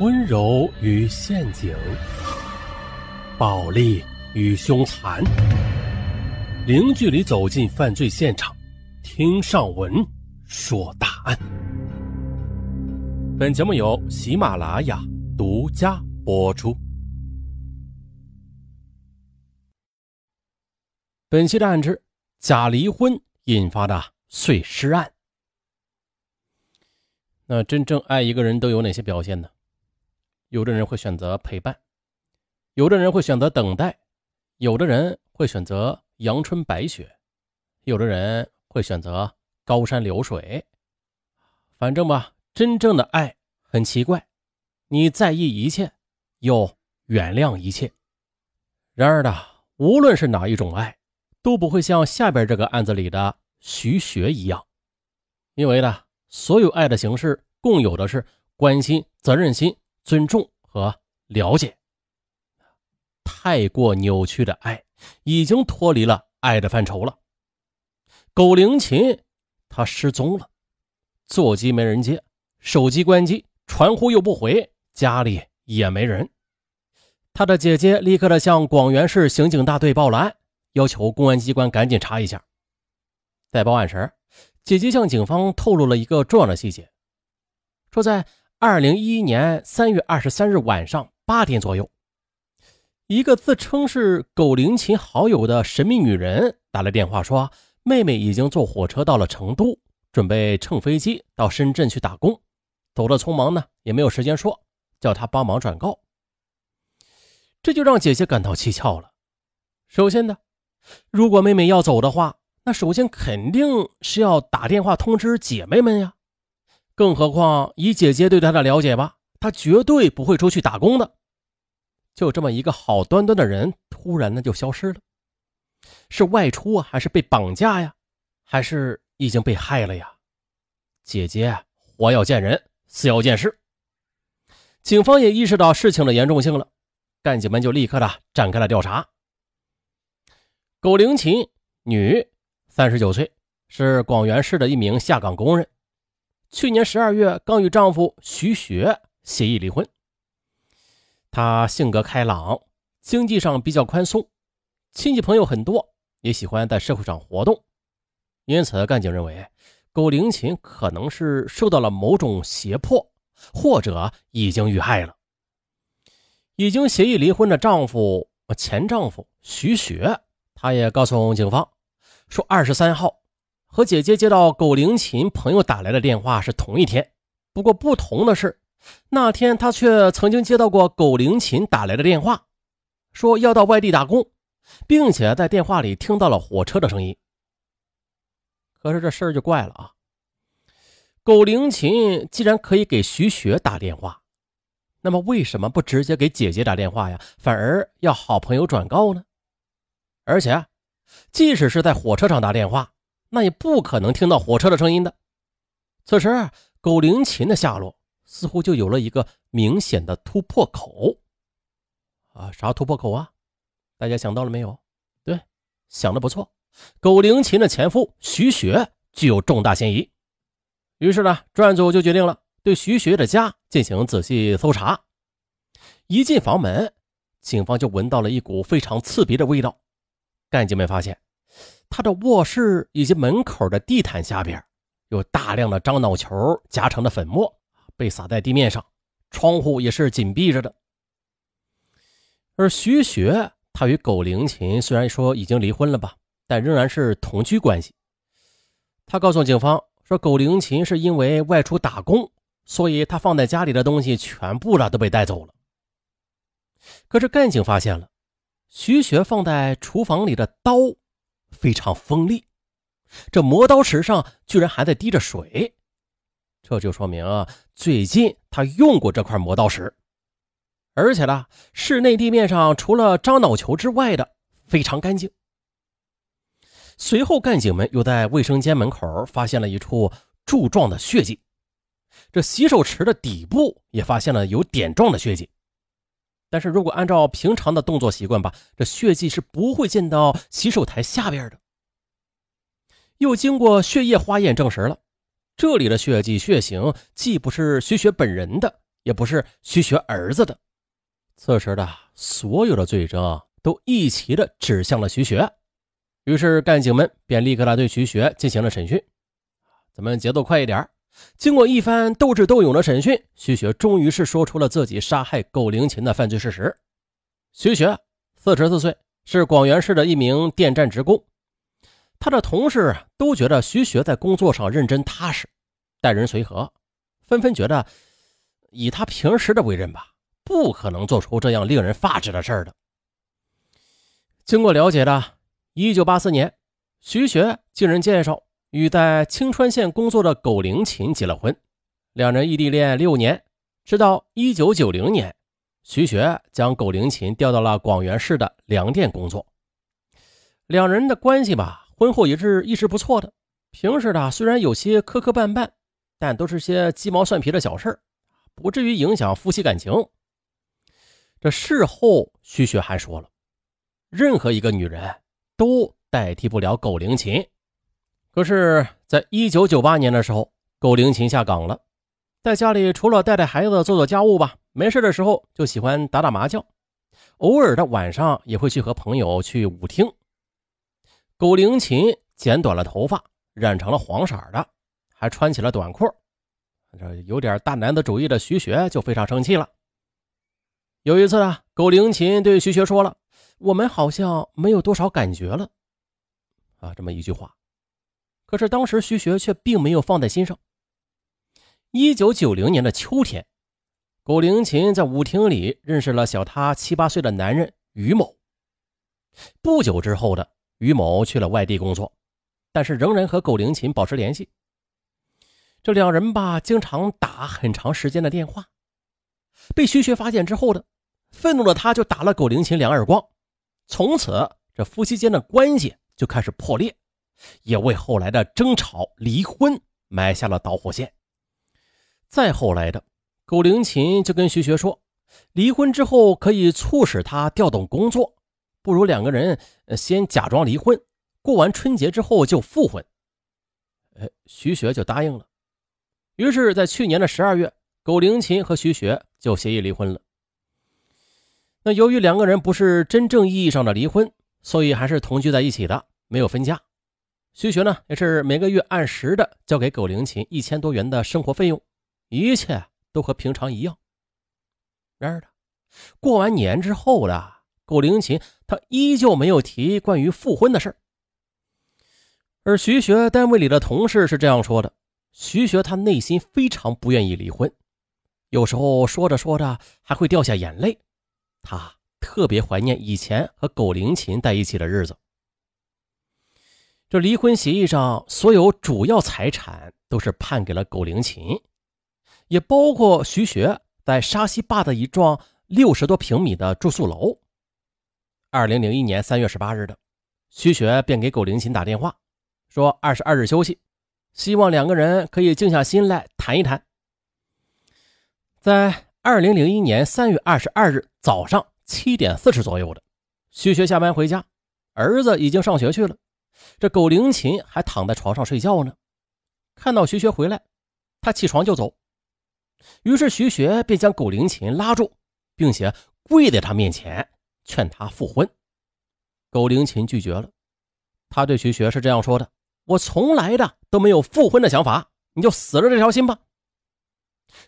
温柔与陷阱，暴力与凶残，零距离走进犯罪现场，听上文说大案。本节目由喜马拉雅独家播出。本期的案之假离婚引发的碎尸案。那真正爱一个人都有哪些表现呢？有的人会选择陪伴，有的人会选择等待，有的人会选择阳春白雪，有的人会选择高山流水。反正吧，真正的爱很奇怪，你在意一切，又原谅一切。然而呢，无论是哪一种爱，都不会像下边这个案子里的徐学一样，因为呢。所有爱的形式共有的是关心、责任心、尊重和了解。太过扭曲的爱已经脱离了爱的范畴了。苟灵琴她失踪了，座机没人接，手机关机，传呼又不回，家里也没人。他的姐姐立刻的向广元市刑警大队报了案，要求公安机关赶紧查一下。在报案时。姐姐向警方透露了一个重要的细节，说在二零一一年三月二十三日晚上八点左右，一个自称是苟灵琴好友的神秘女人打来电话，说妹妹已经坐火车到了成都，准备乘飞机到深圳去打工，走的匆忙呢，也没有时间说，叫她帮忙转告。这就让姐姐感到蹊跷了。首先呢，如果妹妹要走的话，那首先肯定是要打电话通知姐妹们呀，更何况以姐姐对他的了解吧，他绝对不会出去打工的。就这么一个好端端的人，突然呢就消失了，是外出啊，还是被绑架呀，还是已经被害了呀？姐姐活要见人，死要见尸。警方也意识到事情的严重性了，干警们就立刻的展开了调查。苟灵琴，女。三十九岁，是广元市的一名下岗工人。去年十二月刚与丈夫徐雪协议离婚。她性格开朗，经济上比较宽松，亲戚朋友很多，也喜欢在社会上活动。因此，干警认为苟灵琴可能是受到了某种胁迫，或者已经遇害了。已经协议离婚的丈夫前丈夫徐雪，他也告诉警方。说二十三号和姐姐接到苟灵琴朋友打来的电话是同一天，不过不同的是，那天他却曾经接到过苟灵琴打来的电话，说要到外地打工，并且在电话里听到了火车的声音。可是这事儿就怪了啊！苟灵琴既然可以给徐雪打电话，那么为什么不直接给姐姐打电话呀？反而要好朋友转告呢？而且。即使是在火车上打电话，那也不可能听到火车的声音的。此时，苟灵琴的下落似乎就有了一个明显的突破口。啊，啥突破口啊？大家想到了没有？对，想的不错。苟灵琴的前夫徐雪具有重大嫌疑。于是呢，专案组就决定了对徐雪的家进行仔细搜查。一进房门，警方就闻到了一股非常刺鼻的味道。干警们发现，他的卧室以及门口的地毯下边有大量的樟脑球夹成的粉末被撒在地面上，窗户也是紧闭着的。而徐雪，他与苟灵琴虽然说已经离婚了吧，但仍然是同居关系。他告诉警方说，苟灵琴是因为外出打工，所以他放在家里的东西全部的都被带走了。可是干警发现了。徐雪放在厨房里的刀非常锋利，这磨刀石上居然还在滴着水，这就说明啊，最近他用过这块磨刀石。而且呢，室内地面上除了樟脑球之外的非常干净。随后，干警们又在卫生间门口发现了一处柱状的血迹，这洗手池的底部也发现了有点状的血迹。但是如果按照平常的动作习惯吧，这血迹是不会溅到洗手台下边的。又经过血液化验证实了，这里的血迹血型既不是徐雪本人的，也不是徐学儿子的。此时的所有的罪证都一齐的指向了徐学，于是干警们便立刻来对徐学进行了审讯。咱们节奏快一点。经过一番斗智斗勇的审讯，徐学终于是说出了自己杀害苟灵琴的犯罪事实。徐学，四十四岁，是广元市的一名电站职工。他的同事都觉得徐学在工作上认真踏实，待人随和，纷纷觉得以他平时的为人吧，不可能做出这样令人发指的事儿的。经过了解的，一九八四年，徐学经人介绍。与在青川县工作的苟灵琴结了婚，两人异地恋六年，直到一九九零年，徐学将苟灵琴调到了广元市的粮店工作。两人的关系吧，婚后也是一直不错的。平时的虽然有些磕磕绊绊，但都是些鸡毛蒜皮的小事不至于影响夫妻感情。这事后，徐学还说了，任何一个女人都代替不了苟灵琴。可是，在一九九八年的时候，苟灵琴下岗了，在家里除了带带孩子、做做家务吧，没事的时候就喜欢打打麻将，偶尔的晚上也会去和朋友去舞厅。苟灵琴剪短了头发，染成了黄色的，还穿起了短裤，这有点大男子主义的徐学就非常生气了。有一次啊，苟灵琴对徐学说了：“我们好像没有多少感觉了。”啊，这么一句话。可是当时徐学却并没有放在心上。一九九零年的秋天，苟灵琴在舞厅里认识了小她七八岁的男人于某。不久之后的于某去了外地工作，但是仍然和苟灵琴保持联系。这两人吧，经常打很长时间的电话。被徐学发现之后的，愤怒的他就打了苟灵琴两耳光。从此，这夫妻间的关系就开始破裂。也为后来的争吵、离婚埋下了导火线。再后来的，苟灵琴就跟徐学说，离婚之后可以促使他调动工作，不如两个人先假装离婚，过完春节之后就复婚。哎，徐学就答应了。于是，在去年的十二月，苟灵琴和徐学就协议离婚了。那由于两个人不是真正意义上的离婚，所以还是同居在一起的，没有分家。徐学呢，也是每个月按时的交给苟灵琴一千多元的生活费用，一切都和平常一样。然而呢，过完年之后的苟灵琴，他依旧没有提关于复婚的事而徐学单位里的同事是这样说的：徐学他内心非常不愿意离婚，有时候说着说着还会掉下眼泪。他特别怀念以前和苟灵琴在一起的日子。这离婚协议上所有主要财产都是判给了苟灵琴，也包括徐学在沙溪坝的一幢六十多平米的住宿楼。二零零一年三月十八日的，徐学便给苟灵琴打电话，说二十二日休息，希望两个人可以静下心来谈一谈。在二零零一年三月二十二日早上七点四十左右的，徐学下班回家，儿子已经上学去了。这苟灵琴还躺在床上睡觉呢，看到徐学回来，他起床就走。于是徐学便将苟灵琴拉住，并且跪在他面前劝他复婚。苟灵琴拒绝了，他对徐学是这样说的：“我从来的都没有复婚的想法，你就死了这条心吧。”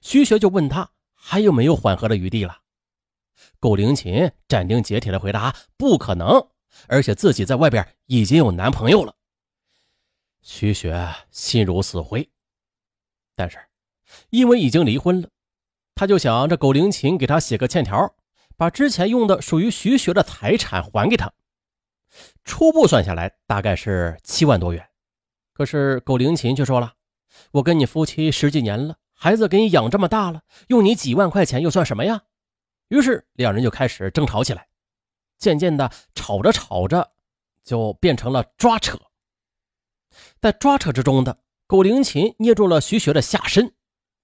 徐学就问他还有没有缓和的余地了。苟灵琴斩钉截铁的回答：“不可能。”而且自己在外边已经有男朋友了，徐雪心如死灰。但是，因为已经离婚了，他就想着苟灵琴给他写个欠条，把之前用的属于徐雪的财产还给他。初步算下来大概是七万多元。可是苟灵琴却说了：“我跟你夫妻十几年了，孩子给你养这么大了，用你几万块钱又算什么呀？”于是两人就开始争吵起来。渐渐的吵着吵着，就变成了抓扯。在抓扯之中的苟灵琴捏住了徐学的下身，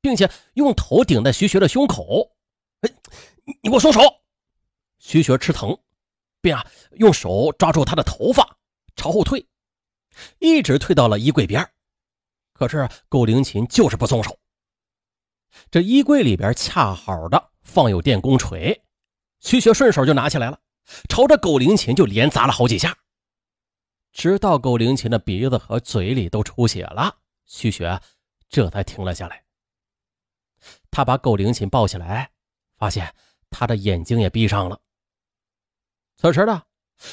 并且用头顶在徐学的胸口。哎，你给我松手！徐学吃疼，便啊用手抓住他的头发，朝后退，一直退到了衣柜边。可是苟灵琴就是不松手。这衣柜里边恰好的放有电工锤，徐学顺手就拿起来了，朝着苟灵琴就连砸了好几下，直到苟灵琴的鼻子和嘴里都出血了，徐雪这才停了下来。他把苟灵琴抱起来，发现他的眼睛也闭上了。此时呢，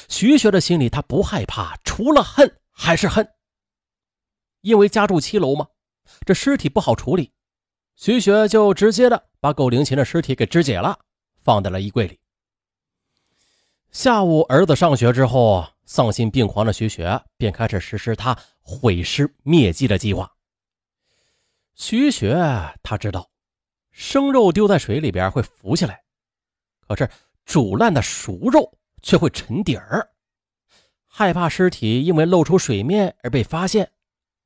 徐雪的心里他不害怕，除了恨还是恨。因为家住七楼嘛，这尸体不好处理，徐雪就直接的把苟灵琴的尸体给肢解了，放在了衣柜里。下午儿子上学之后，丧心病狂的徐雪便开始实施他毁尸灭迹的计划。徐雪他知道，生肉丢在水里边会浮起来，可是煮烂的熟肉却会沉底儿，害怕尸体因为露出水面而被发现。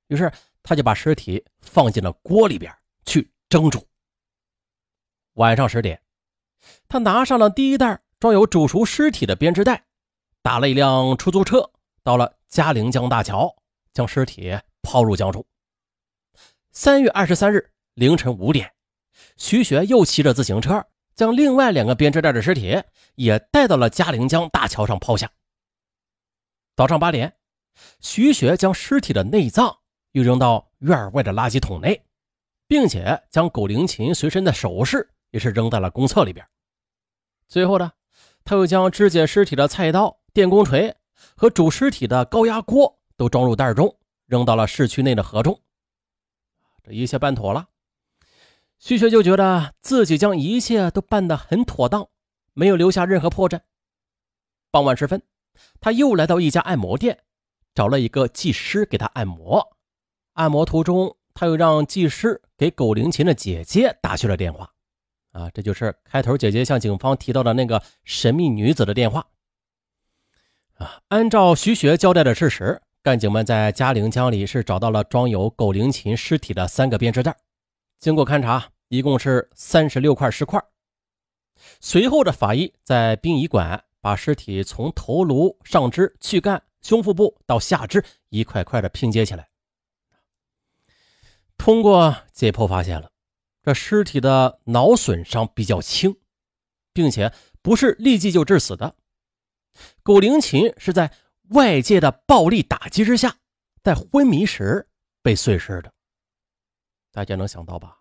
于是，他就把尸体放进了锅里边去蒸煮。晚上十点，他拿上了第一袋装有煮熟尸体的编织袋，打了一辆出租车，到了嘉陵江大桥，将尸体抛入江中。三月二十三日凌晨五点，徐雪又骑着自行车，将另外两个编织袋的尸体也带到了嘉陵江大桥上抛下。早上八点，徐雪将尸体的内脏。又扔到院外的垃圾桶内，并且将苟灵琴随身的首饰也是扔在了公厕里边。最后呢，他又将肢解尸体的菜刀、电工锤和煮尸体的高压锅都装入袋中，扔到了市区内的河中。这一切办妥了，徐学就觉得自己将一切都办得很妥当，没有留下任何破绽。傍晚时分，他又来到一家按摩店，找了一个技师给他按摩。按摩途中，他又让技师给苟灵琴的姐姐打去了电话。啊，这就是开头姐姐向警方提到的那个神秘女子的电话。啊，按照徐学交代的事实，干警们在嘉陵江里是找到了装有苟灵琴尸体的三个编织袋，经过勘查，一共是三十六块尸块。随后的法医在殡仪馆把尸体从头颅、上肢、躯干、胸腹部到下肢一块块的拼接起来。通过解剖发现了，这尸体的脑损伤比较轻，并且不是立即就致死的。苟灵琴是在外界的暴力打击之下，在昏迷时被碎尸的。大家能想到吧？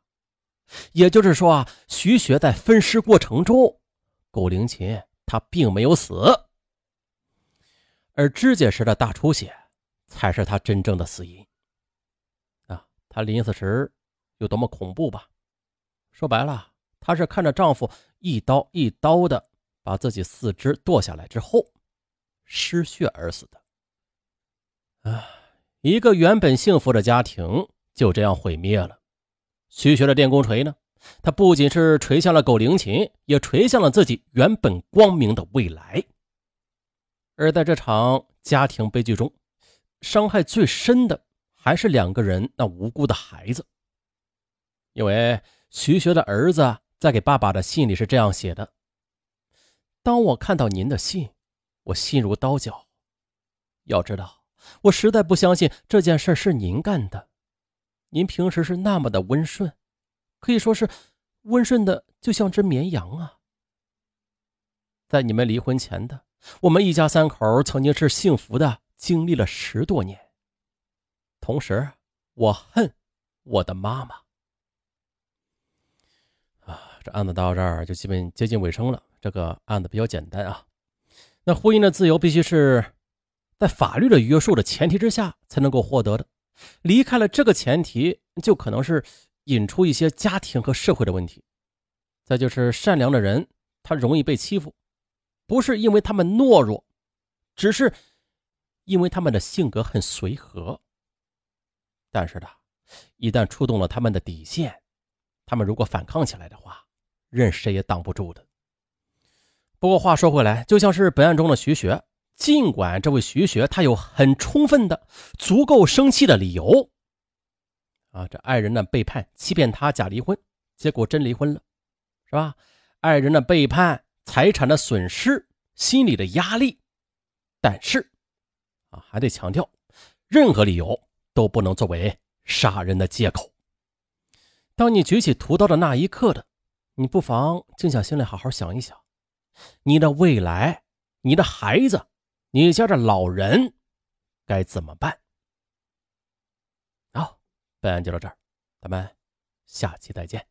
也就是说啊，徐雪在分尸过程中，苟灵琴她并没有死，而肢解时的大出血才是她真正的死因。她临死时有多么恐怖吧？说白了，她是看着丈夫一刀一刀的把自己四肢剁下来之后，失血而死的。啊，一个原本幸福的家庭就这样毁灭了。徐学的电工锤呢？他不仅是锤向了狗灵琴，也锤向了自己原本光明的未来。而在这场家庭悲剧中，伤害最深的。还是两个人那无辜的孩子，因为徐学的儿子在给爸爸的信里是这样写的：“当我看到您的信，我心如刀绞。要知道，我实在不相信这件事是您干的。您平时是那么的温顺，可以说是温顺的就像只绵羊啊。在你们离婚前的，我们一家三口曾经是幸福的，经历了十多年。”同时，我恨我的妈妈。案子到这儿就基本接近尾声了。这个案子比较简单啊。那婚姻的自由必须是在法律的约束的前提之下才能够获得的。离开了这个前提，就可能是引出一些家庭和社会的问题。再就是善良的人，他容易被欺负，不是因为他们懦弱，只是因为他们的性格很随和。但是呢，一旦触动了他们的底线，他们如果反抗起来的话，任谁也挡不住的。不过话说回来，就像是本案中的徐学，尽管这位徐学他有很充分的、足够生气的理由，啊，这爱人呢背叛、欺骗他、假离婚，结果真离婚了，是吧？爱人的背叛、财产的损失、心理的压力，但是，啊，还得强调，任何理由。都不能作为杀人的借口。当你举起屠刀的那一刻的，你不妨静下心来好好想一想，你的未来，你的孩子，你家的老人该怎么办？好，本案就到这儿，咱们下期再见。